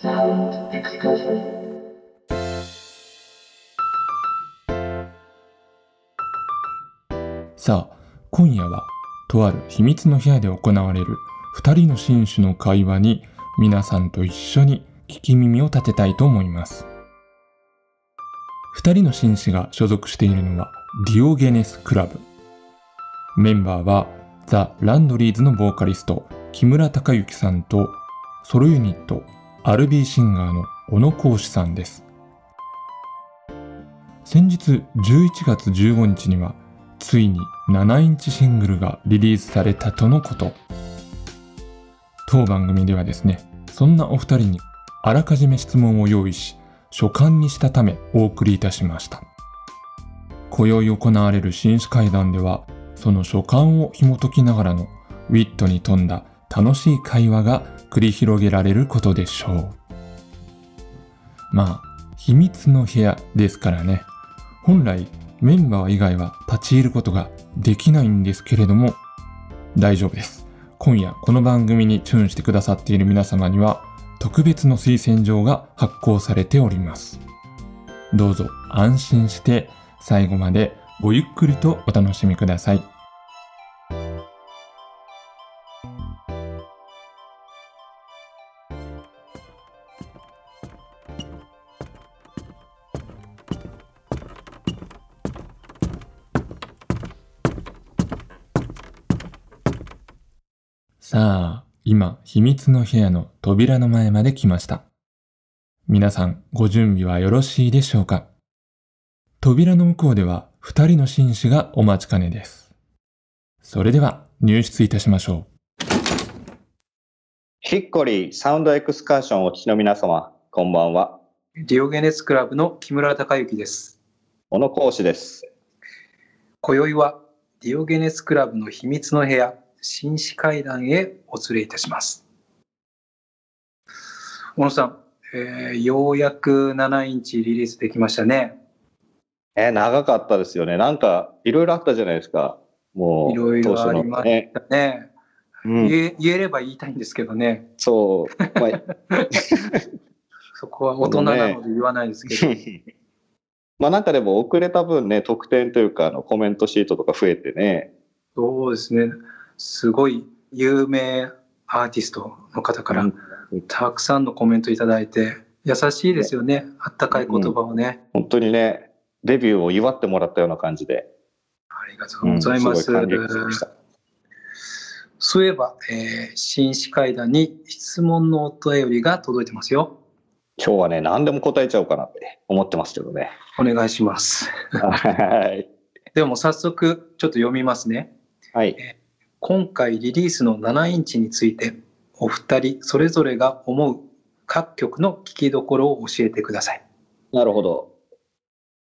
Sound excursion. さあ、今夜は、とある秘密の部屋で行われる二人の紳士の会話に皆さんと一緒に聞き耳を立てたいと思います。二人の紳士が所属しているのはディオゲネスクラブ。メンバーはザ・ランドリーズのボーカリスト木村隆之さんとソロユニットアルビーシンガーの小野浩志さんです。先日11月15日にはついに7インチシングルがリリースされたとのこと。当番組ではですね、そんなお二人にあらかじめ質問を用意し、書簡にしたためお送りいたしました。今宵行われる紳士会談では、その書簡を紐解きながらのウィットに富んだ楽しい会話が繰り広げられることでしょう。まあ、秘密の部屋ですからね。本来メンバー以外は立ち入ることができないんですけれども、大丈夫です。今夜この番組にチューンしてくださっている皆様には特別の推薦状が発行されております。どうぞ安心して最後までごゆっくりとお楽しみください。さあ、今、秘密の部屋の扉の前まで来ました。皆さん、ご準備はよろしいでしょうか？扉の向こうでは、二人の紳士がお待ちかねです。それでは、入室いたしましょヒッコリーサウンドエクスカーションをお聞きの皆様、こんばんは。ディオゲネスクラブの木村隆之です。小野講師です。今宵はディオゲネスクラブの秘密の部屋、紳士会談へお連れいたします。小野さん、えーようやく7インチリリースできましたね。えー長かったですよね。なんか、いろいろあったじゃないですか。もう、いろいろありましたね。うん、言え言えれば言いたいんですけどね、そう。まあそこは大人なので言わないですけど、まあなんかでも遅れた分ね、特典というかあのコメントシートとか増えてね、そうですね、すごい有名アーティストの方からうんたくさんのコメントいただいて、優しいですよね、あったかい言葉をね。本当にね、デビューを祝ってもらったような感じで、ありがとうございます。うんすごい感激しました。そういえば、えー紳士会談に質問のお便りが届いてますよ。今日はね、何でも答えちゃおうかなって思ってますけどね。お願いします。はい。でも早速ちょっと読みますね。はい。今回リリースの7インチについて、お二人それぞれが思う各曲の聴きどころを教えてください。なるほど。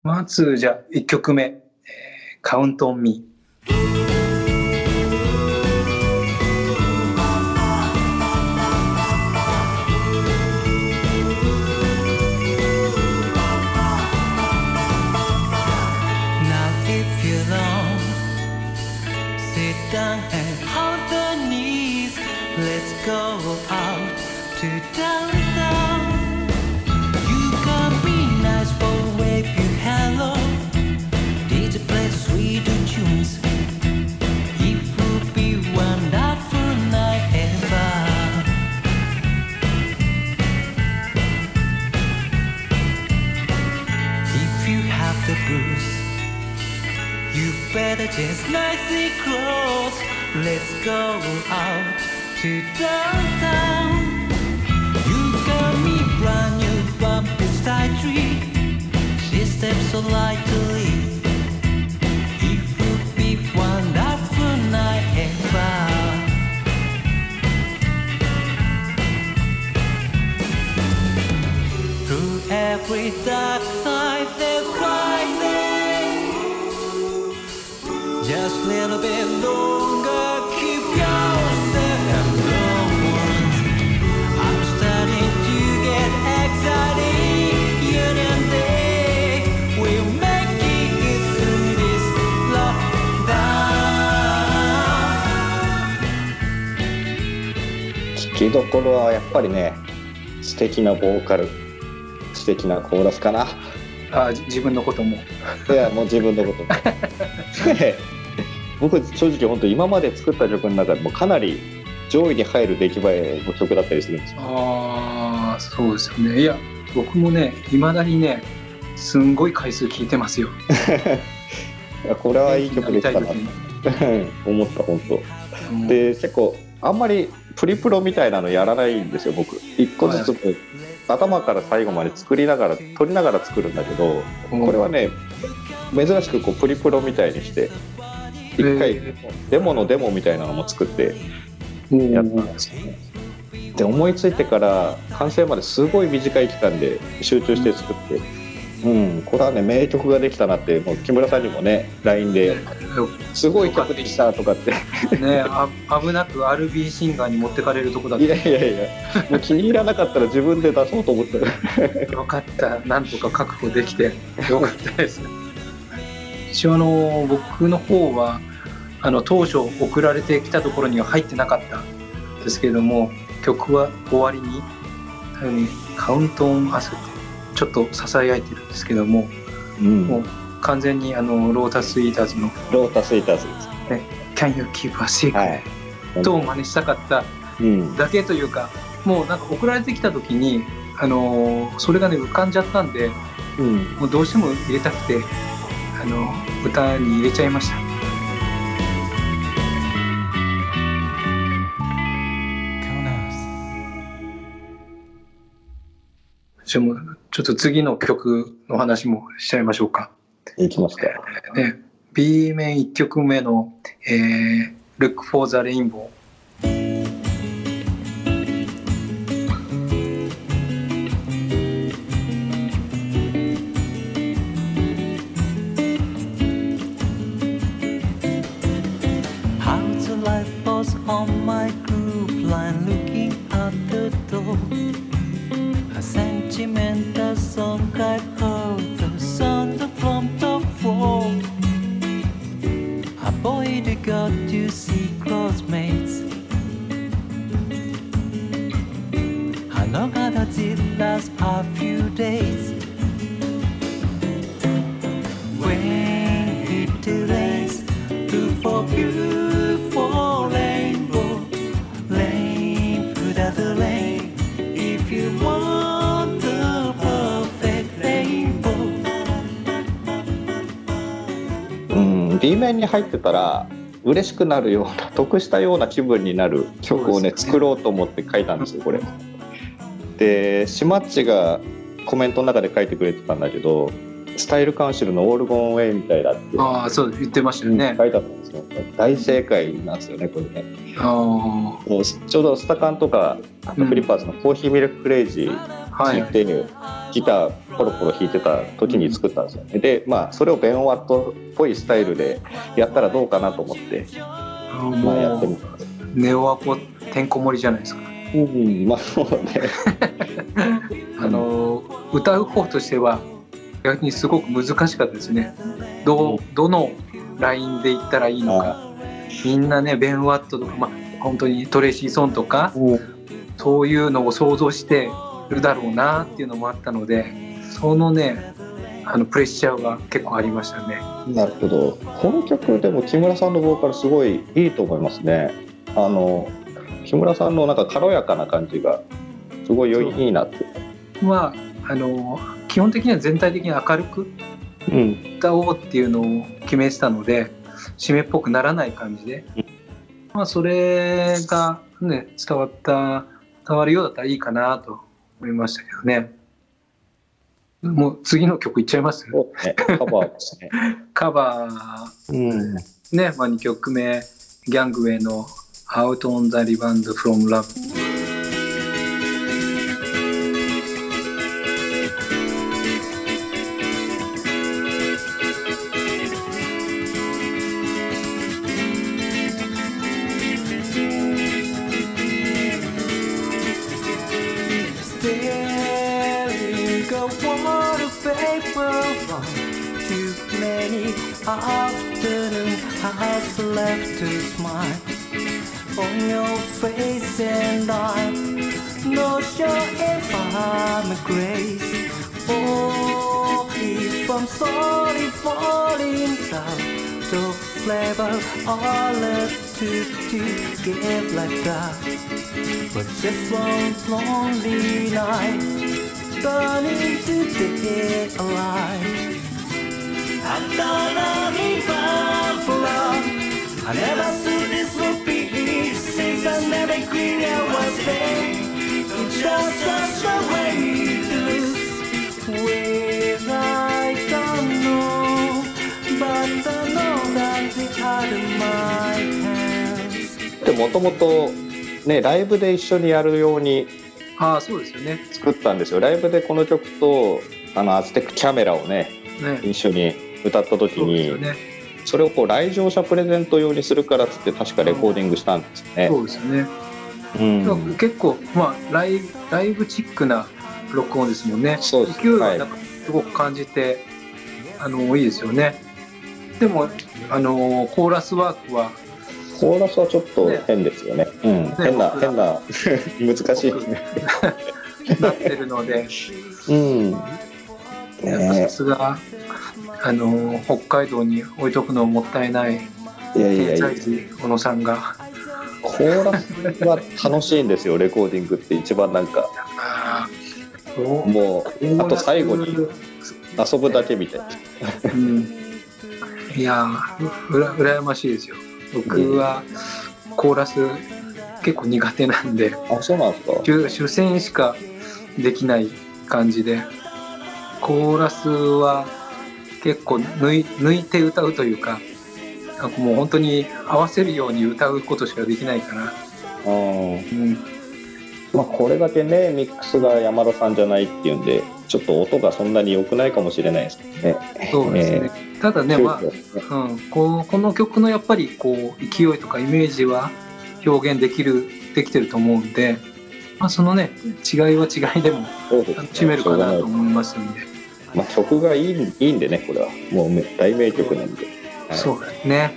まずじゃあ1曲目、えーカウントオンミー。Nicely close. Let's go out to downtown. You got me brand new bumpy side tree. She steps so lightly. It would be wonderful night ever. Through every dark 聞きどころはやっぱりね素敵なボーカル素敵なコーラスかな。あ自分のことも。いやもう自分のことも。僕正直本当今まで作った曲の中でもかなり上位に入る出来栄えの曲だったりするんですよ。ああそうですよね。いや僕もねいまだにねすんごい回数聞いてますよ。い やこれはいい曲でしたな 思った本当。にで結構あんまりプリプロみたいなのやらないんですよ僕。一個ずつ頭から最後まで作りながら撮りながら作るんだけどうん。これはね珍しくこうプリプロみたいにして一回えデモのデモみたいなのも作ってーやったんですよね。で思いついてから完成まですごい短い期間で集中して作って。うん。これはね名曲ができたなってもう木村さんにもね LINE で「すごい曲できた」とかって。ねあ危なく RB シンガーに持ってかれるとこだっいやいやいや。もう気に入らなかったら自分で出そうと思ってた。よかった。なんとか確保できて。よかったです一応あの僕の方はあの当初送られてきたところには入ってなかったんですけれども曲は終わりにカウントオンアスってちょっとささやいてるんですけどもうん。もう完全にあのロータスイーターズのロータスイーターズで「Can you keep a す secret?、はい。と真似したかったうん。だけというかもうなんか送られてきた時に、あのーそれがね浮かんじゃったんでうん。もうどうしても入れたくて、あの歌に入れちゃいました。じゃあもうちょっと次の曲の話もしちゃいましょうか。いきますか。ね、B 面1曲目の、えー「Look for the Rainbow」last a few days. When it rains, look for beautiful rainbow. Rain, put out the rain. If you want the perfect rainbow. うん B 面に入ってたら嬉しくなるような得したような気分になる曲をね作ろうと思って書いたんですよこれ。でしまっちがコメントの中で書いてくれてたんだけどスタイルカウンシルのオールゴンウェイみたいだってああそう言ってましたよね。書いてあったんですよ。大正解なんですよねこれね。あちょうどスタカンとかあとうん。フリッパーズのコーヒーミルククレイジーあはい。弾いて、ギターポロポロ弾いてた時に作ったんですよ。ねでまあそれをベンワットっぽいスタイルでやったらどうかなと思って、あまあ、やってもみたネオアコてんこ盛りじゃないですか。うんまあそうねあの歌う方としては逆にすごく難しかったですね。どうどのラインで行ったらいいのか。みんなねベン・ワットとか、まあ、本当にトレイシー・ソーンとかそういうのを想像してるだろうなっていうのもあったのでそのねあのプレッシャーが結構ありましたね。なるほどこの曲でも木村さんのボーカルすごいいいと思いますねあの木村さんのなんか軽やかな感じがすごい良いいいなって。まああの基本的には全体的に明るくうん。歌おうっていうのを決めてたので締めっぽくならない感じで、まあ、それがね伝わった伝わるようだったらいいかなと思いましたけどね。もう次の曲いっちゃいます？ねカバーですね。カバうん。ーね、まあ、2曲目ギャングウェイの「Out on the Rebound from Love」grace. Oh, if I'm sorry, falling down, the flavor all left to, give like that. But just one lonely night, burning to dead alive. I'm bound for love. I never thought this would be easy since I never agreed I was there. Just a way もともとねライブで一緒にやるようにああそうですよね。作ったんですよ。ライブでこの曲とあのアズテックキャメラをねね。一緒に歌った時によね。それをこう来場者プレゼント用にするからっつって確かレコーディングしたんですよね。そうですよね、うん。結構まあライブライブチックな録音ですもんね。そうです。勢いがなんかすごく感じて、あのいいですよね。でもあのコーラスワークはコーラスはちょっと変ですよね。うん、変な僕変な 難しい。ですね。なってるので。うん。やっぱね。さすがあの北海道に置いとくのもったいない。いやいや天いや。小野さんが。コーラスは楽しいんですよレコーディングって一番なんか。もうあと最後に遊ぶだけみたいな。うん、いやーうら羨ましいですよ僕はコーラス結構苦手なんであそうなんですか？主主戦しかできない感じでコーラスは結構抜い抜いて歌うというかなんかもう本当に合わせるように歌うことしかできないから、うん。うん、まあこれだけねミックスが山田さんじゃないっていうんでちょっと音がそんなに良くないかもしれないです。けどね。そうですね、ただね、まあうん、こうこの曲のやっぱりこう勢いとかイメージは表現できるできてると思うんで、まあ、そのね違いは違いでも楽しめるかなと思いますんで、まあ曲がいいいいんでねこれは。もう大名曲なんで。はい。そうですね。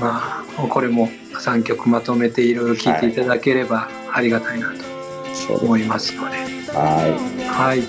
まあこれも3曲まとめていろいろ聴いていただければありがたいなと思いますので、ははい、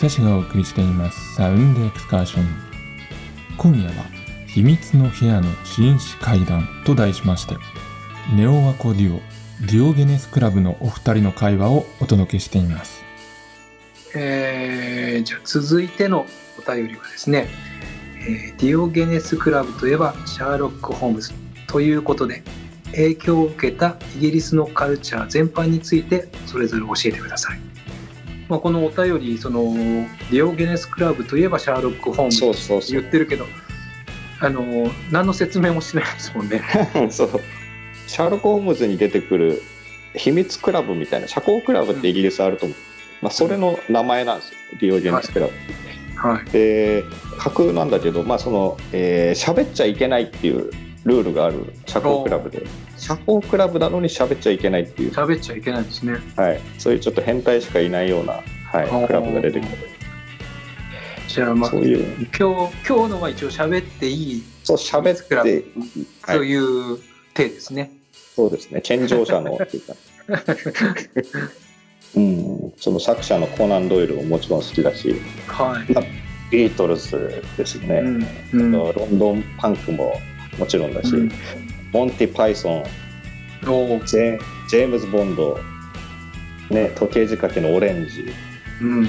久志がお送りしていますサウンドエクスカーション。今夜は秘密の部屋の紳士会談と題しまして、ネオワコデュオ、ディオゲネスクラブのお二人の会話をお届けしています。えーじゃあ続いてのお便りはですね、えーディオゲネスクラブといえばシャーロック・ホームズということで影響を受けたイギリスのカルチャー全般についてそれぞれ教えてください。まあ、このお便りそのディオゲネスクラブといえばシャーロック・ホームい。ズ言ってるけどあの何の説明もしてないですもんね。う。そう。シャーロック・ホームズに出てくる秘密クラブみたいな社交クラブってイギリスあると思う。まあそれの名前なんですよ。ディオゲネスクラブ。はい、で架空なんだけど、まあそのえー喋っちゃいけないっていうルールがある社交クラブで。社交クラブなのに喋っちゃいけないっていう、喋っちゃいけないですね。はい、そういうちょっと変態しかいないような、はい、クラブが出てくる。じゃあまあそういう。今日今日のは一応喋っていいそう喋って、はい。という体ですね。そうですね。健常者のっていうか。うん、その作者のコナン・ドイルももちろん好きだし。はい。ビートルズですね、うん。うん。ロンドンパンクももちろんだし、うん。モンティ・パイソンジェジェームズ・ボンド、ね、時計仕掛けのオレンジ。うん。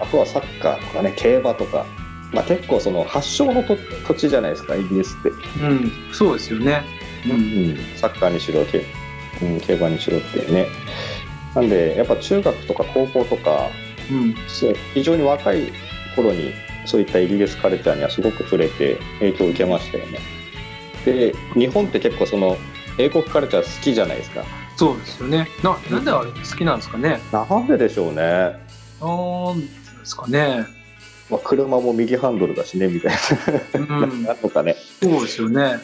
あとはサッカーとかね競馬とか、まあ、結構その発祥のと土地じゃないですかイギリスって、うん、そうですよね。うん。サッカーにしろ競,、うん、競馬にしろってね。なんでやっぱ中学とか高校とかうん。そう非常に若い頃にそういったイギリスカルチャーにはすごく触れて影響を受けましたよね。で日本って結構その英国カルチャー好きじゃないですか。そうですよね。ななんであれ好きなんですかね。なんででしょうね、なんですかね。まあ、車も右ハンドルだしねみたいな、うん。なんとかね、そうですよね、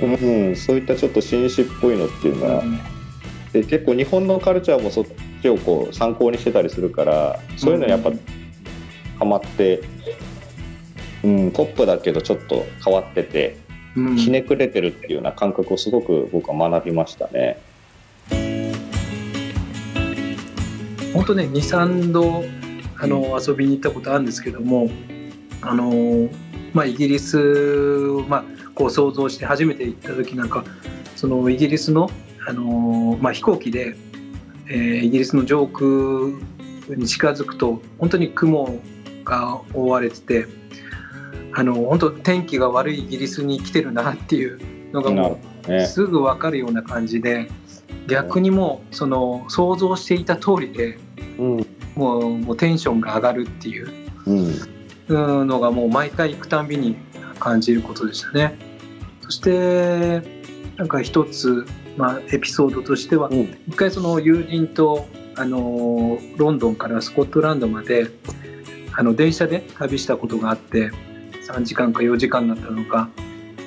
うん、そういったちょっと紳士っぽいのっていうのは、うん。で結構日本のカルチャーもそっちをこう参考にしてたりするからそういうのにやっぱハマって、うん、ポップだけどちょっと変わってて。うんひねくれてるっていうような感覚をすごく僕は学びましたね。本当ね23度あの遊びに行ったことあるんですけどもあの、まあ、イギリス、まあ、こう想像して初めて行った時なんかそのイギリスのあの、まあ、飛行機で、えーイギリスの上空に近づくと本当に雲が覆われててあの本当天気が悪いイギリスに来てるなっていうのがもうね、すぐ分かるような感じで逆にもうその想像していた通りでうん。もうもうテンションが上がるっていうのがもう毎回行くたんびに感じることでしたね。そしてなんか一つ、まあ、エピソードとしてはうん。一回その友人とあのロンドンからスコットランドまであの電車で旅したことがあって3時間か4時間だったのか、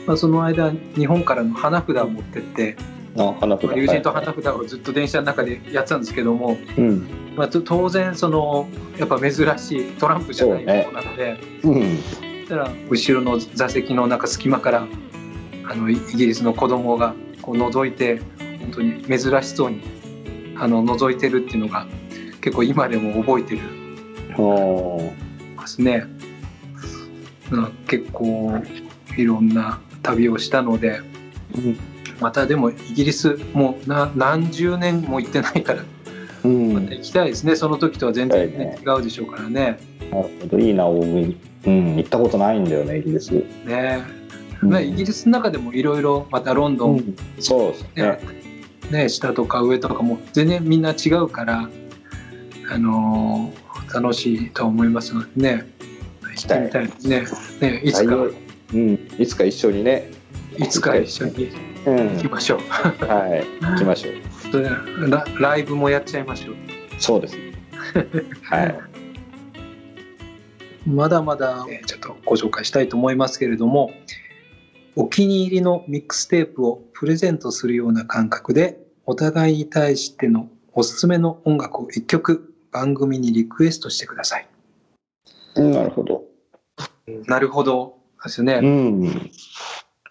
まあ、その間日本からの花札を持ってってあ花札。まあ友人と花札をずっと電車の中でやってたんですけども、うん。まあ、と当然そのやっぱ珍しいトランプじゃないものなので、うん。そしたら後ろの座席の中隙間からあのイギリスの子供がこう覗いて本当に珍しそうにあの覗いてるっていうのが結構今でも覚えてるますね。うん。結構いろんな旅をしたのでうん。またでもイギリスもうな何十年も行ってないからうん。また行きたいですね。その時とは全然、はいね。違うでしょうからね。なるほどいいな僕うん行ったことないんだよねイギリス。ね。まあイギリスの中でもいろいろまたロンドン、そうですね。ね、下とか上とかも全然みんな違うから、あのー楽しいと思いますのでね行ってみたいですねねいつかうん、いつか一緒にね。いつか一緒にうん、行きましょうはい、行きましょう。ラライブもやっちゃいましょうそうですね。はい。まだまだえーちょっとご紹介したいと思いますけれどもお気に入りのミックステープをプレゼントするような感覚でお互いに対してのおすすめの音楽を一曲番組にリクエストしてください。なるほど。なるほどですね、うん、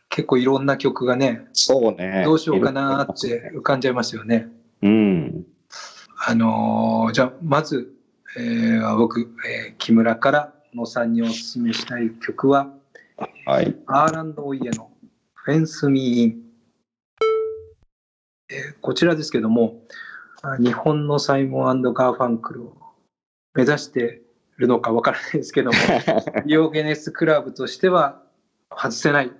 結構いろんな曲がねそうね。どうしようかなーって浮かんじゃいますよね。うん。あのーじゃあまず、えー僕、えー木村から小野さんにおすすめしたい曲ははい。アーランド・オイエの「フェンス・ミー・イン」えーこちらですけどもあ日本のサイモンガーファンクルを目指しているのかわからないですけどもディオゲネスクラブとしては外せない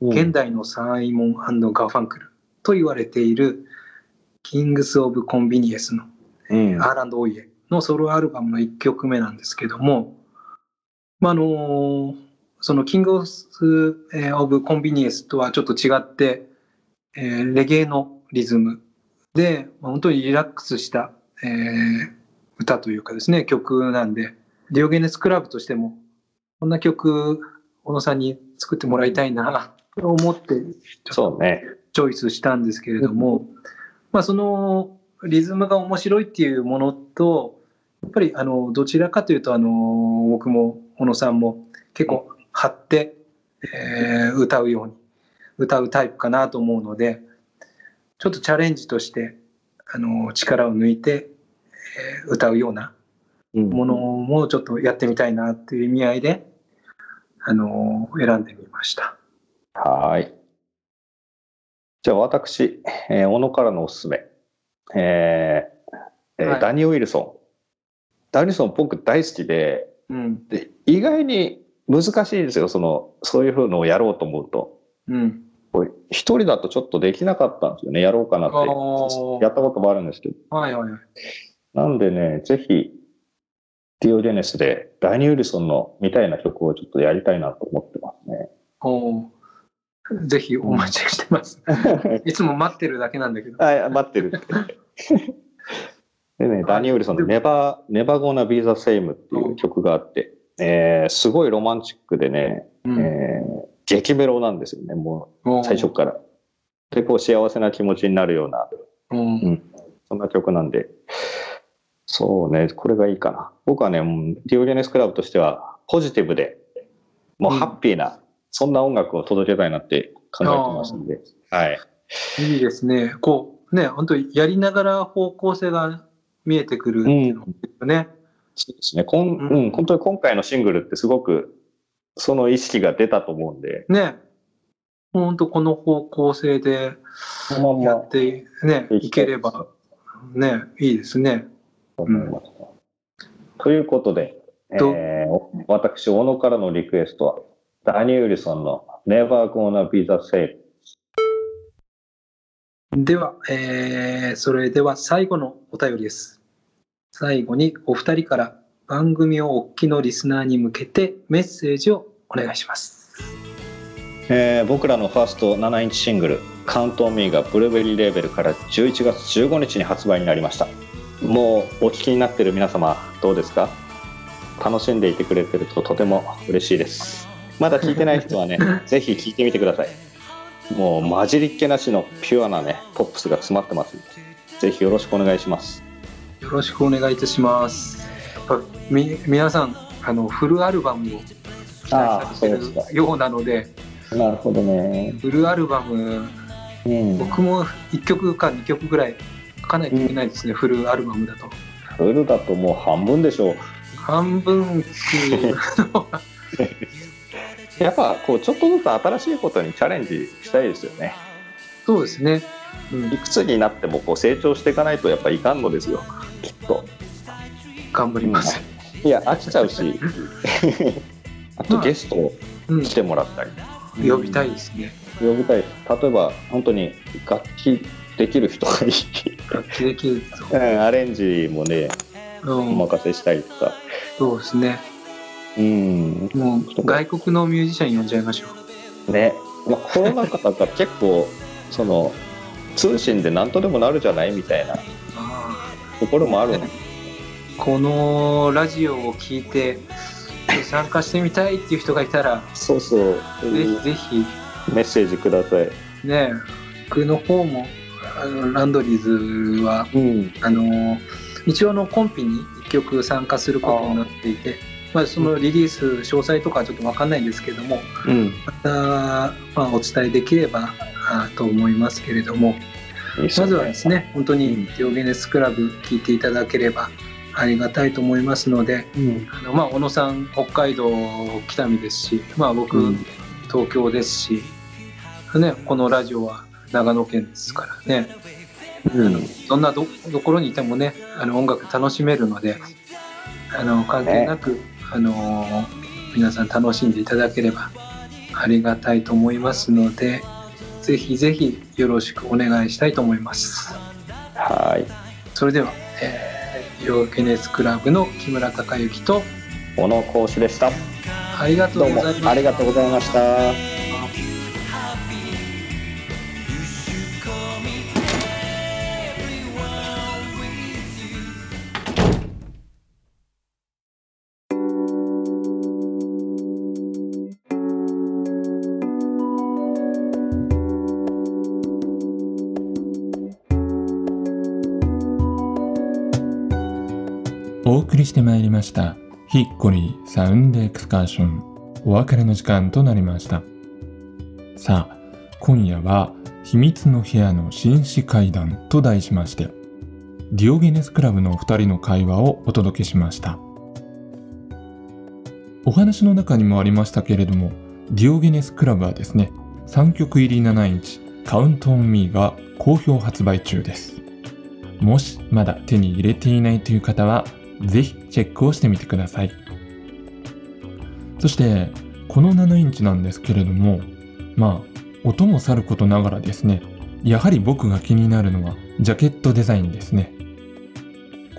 現代のサイモンガーファンクルと言われているキングス・オブ・コンビニエンスのうん。アーランド・オイエのソロアルバムの1曲目なんですけども、まあ、あのそのキングス・オブ・コンビニエンスとはちょっと違って、えーレゲエのリズムで、まあ本当にリラックスした、えー歌というかですね、曲なんで、ディオゲネスクラブとしても、こんな曲、小野さんに作ってもらいたいなと思って、そうね。チョイスしたんですけれども、まあ、そのリズムが面白いっていうものとやっぱりあのどちらかというとあの僕も小野さんも結構張って、えー歌うように歌うタイプかなと思うのでちょっとチャレンジとしてあの力を抜いて、えー歌うようなうんものもちょっとやってみたいなっていう意味合いであの選んでみました。はーい。じゃあ私、えー小野からのおすすめ。えーえーはいダニー・ウィルソン。ダニー・ウィルソン僕大好きで、うんで意外に難しいですよ。その、そういうのをやろうと思うと。うん一人だとちょっとできなかったんですよね。やろうかなってやったこともあるんですけど。はいはいはい。なんでね、ぜひ、ディオゲネスでダニー・ウィルソンのみたいな曲をちょっとやりたいなと思ってますね。おー。ぜひお待ちしてます。いつも待ってるだけなんだけど。はい、待ってるって。でね、ダニー・ウィルソンの Never, Never Gonna Be the Same っていう曲があって、えーすごいロマンチックでね、うん。えー激メロなんですよね、ももう最初から。で、こう幸せな気持ちになるような、うん。そんな曲なんで、そうね、これがいいかな。僕はね、ディオゲネスクラブとしては、ポジティブで、もうハッピーな、そんな音楽を届けたいなって考えてますんで、はい。いいですね。こう、ね、本当にやりながら方向性が見えてくるっていうのがね。そうですね。こん、ううんん、本当に今回のシングルってすごく、その意識が出たと思うんで、ね。本当この方向性でやって、ね、いければ、ね、いいですね。思います。ということで、どえー私、小野からのリクエストは、ダニー・ウィルソンの Never Gonna Be the Same。では、えーそれでは最後のお便りです。最後にお二人から番組をお聞きのリスナーに向けてメッセージをお願いします。えー僕らのファースト7インチシングル「Count on Me」がブルーベリーレーベルから11月15日に発売になりましたもうお聞きになってる皆様どうですか？楽しんでいてくれてるととても嬉しいです。まだ聞いてない人はね ぜひ聞いてみてください。もう混じりっ気なしのピュアなねポップスが詰まってますぜひよろしくお願いします。よろしくお願いいたします。やっぱみ皆さんあのフルアルバムを期待されてあーそうでするようなので、なるほどね。フルアルバムうん。僕も1曲か2曲ぐらい書かないといけないですね、フルアルバムだと。フルだともう半分でしょう。半分っていうのは。やっぱこうちょっとずつ新しいことにチャレンジしたいですよね。そうですね。うん。いくつになってもこう成長していかないとやっぱいかんのですよ。きっと。頑張ります。いや飽きちゃうし。あとゲストをうん、来てもらったり。呼びたいですね。呼びたい例えば本当に楽器できる人がいい。楽器できるうんアレンジもねうん、任せしたりとか。そうですね。うん。もう外国のミュージシャン呼んじゃいましょう。ね、まあ、コロナ禍だから結構 その通信で何とでもなるじゃないみたいな。あところもあるの？ーこのラジオを聞いて参加してみたいっていう人がいたら、そうそう。ぜひぜひ。メッセージください。ね僕の方もあのランドリーズはうん。あの一応あのコンピに1曲参加することになっていてまあ、そのリリース詳細とかはちょっと分かんないんですけどもうん。また、まあ、お伝えできればあと思いますけれどもまずはですね本当にディオゲネスクラブ聞いていただければありがたいと思いますのでうん。あの、まあ、小野さん北海道北見ですし、まあ、僕、うん。東京ですし、ね、このラジオは長野県ですからね。うん。どんなどところにいてもねあの音楽楽しめるのであの関係なく、あの皆さん楽しんでいただければありがたいと思いますのでぜひぜひよろしくお願いしたいと思います。はい。それでは、えー、ヨーケネスクラブの木村隆之と小野講師でした。ありがとどうございますありがとうございましたしてまいりました。ヒッコリサウンドエクスカーション。お別れの時間となりました。さあ今夜は秘密の部屋の紳士会談と題しましてディオゲネスクラブのお二人の会話をお届けしました。お話の中にもありましたけれどもディオゲネスクラブはですね3曲入り7インチカウントオンミーが好評発売中です。もしまだ手に入れていないという方はぜひチェックをしてみてください。そしてこの7インチなんですけれどもまあ音もさることながらですねやはり僕が気になるのはジャケットデザインですね。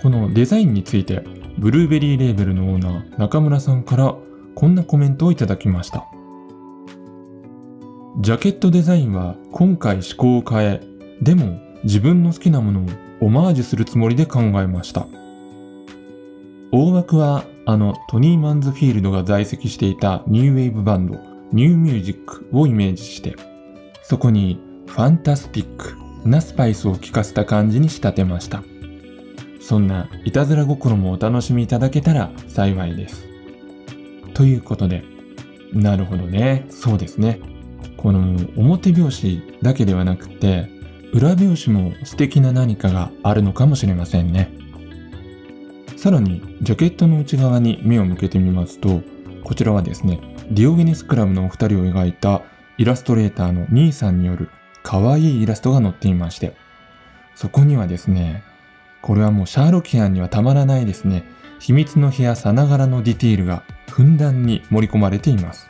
このデザインについてブルーベリーレーベルのオーナー中村さんからこんなコメントをいただきました。ジャケットデザインは今回思考を変え、でも自分の好きなものをオマージュするつもりで考えました。大枠はあのトニー・マンズフィールドが在籍していたニューウェーブバンドニューミュージックをイメージして、そこにファンタスティックなスパイスを効かせた感じに仕立てました。そんないたずら心もお楽しみいただけたら幸いです。ということで、なるほどね、そうですね。この表表紙だけではなくて、裏表紙も素敵な何かがあるのかもしれませんね。さらに、ジャケットの内側に目を向けてみますと、こちらはですね、ディオゲネスクラブのお二人を描いたイラストレーターの兄さんによる可愛いイラストが載っていまして、そこにはですね、これはもうシャーロキアンにはたまらないですね、秘密の部屋さながらのディティールがふんだんに盛り込まれています。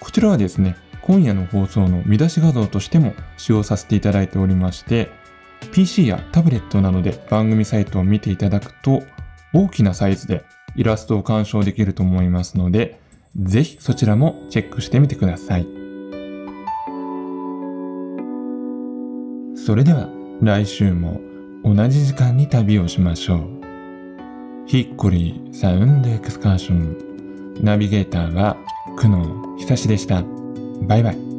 こちらはですね、今夜の放送の見出し画像としても使用させていただいておりまして、PC やタブレットなどで番組サイトを見ていただくと、大きなサイズでイラストを鑑賞できると思いますので、ぜひそちらもチェックしてみてください。それでは来週も同じ時間に旅をしましょう。ヒッコリーサウンドエクスカーション。ナビゲーターは久野久志でした。バイバイ。